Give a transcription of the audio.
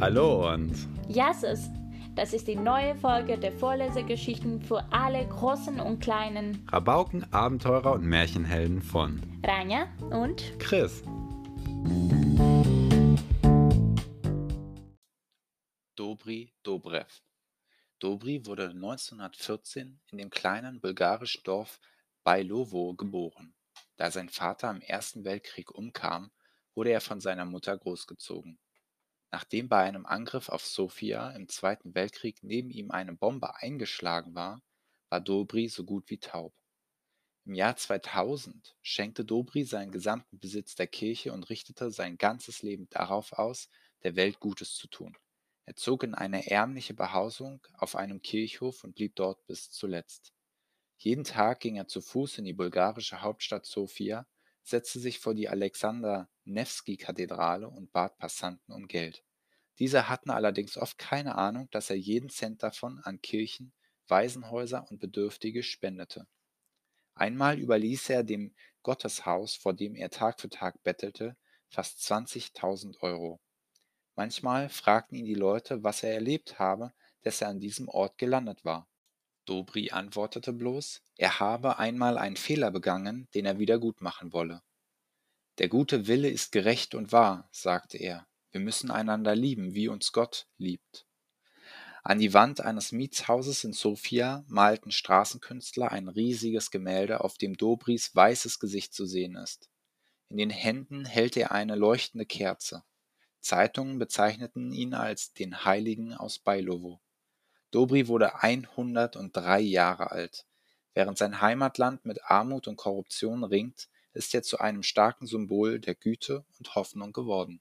Hallo und Jasses, das ist die neue Folge der Vorlesegeschichten für alle Großen und Kleinen. Rabauken, Abenteurer und Märchenhelden von Rania und Chris. Dobri Dobrev. Dobri wurde 1914 in dem kleinen bulgarischen Dorf Bailovo geboren. Da sein Vater im Ersten Weltkrieg umkam, wurde er von seiner Mutter großgezogen. Nachdem bei einem Angriff auf Sofia im Zweiten Weltkrieg neben ihm eine Bombe eingeschlagen war, war Dobri so gut wie taub. Im Jahr 2000 schenkte Dobri seinen gesamten Besitz der Kirche und richtete sein ganzes Leben darauf aus, der Welt Gutes zu tun. Er zog in eine ärmliche Behausung auf einem Kirchhof und blieb dort bis zuletzt. Jeden Tag ging er zu Fuß in die bulgarische Hauptstadt Sofia, setzte sich vor die Alexander Newski-Kathedrale und bat Passanten um Geld. Diese hatten allerdings oft keine Ahnung, dass er jeden Cent davon an Kirchen, Waisenhäuser und Bedürftige spendete. Einmal überließ er dem Gotteshaus, vor dem er Tag für Tag bettelte, fast 20.000 Euro. Manchmal fragten ihn die Leute, was er erlebt habe, dass er an diesem Ort gelandet war. Dobri antwortete bloß, er habe einmal einen Fehler begangen, den er wieder gut machen wolle. Der gute Wille ist gerecht und wahr, sagte er. Wir müssen einander lieben, wie uns Gott liebt. An die Wand eines Mietshauses in Sofia malten Straßenkünstler ein riesiges Gemälde, auf dem Dobris weißes Gesicht zu sehen ist. In den Händen hält er eine leuchtende Kerze. Zeitungen bezeichneten ihn als den Heiligen aus Bailovo. Dobri wurde 103 Jahre alt. Während sein Heimatland mit Armut und Korruption ringt, ist er zu einem starken Symbol der Güte und Hoffnung geworden.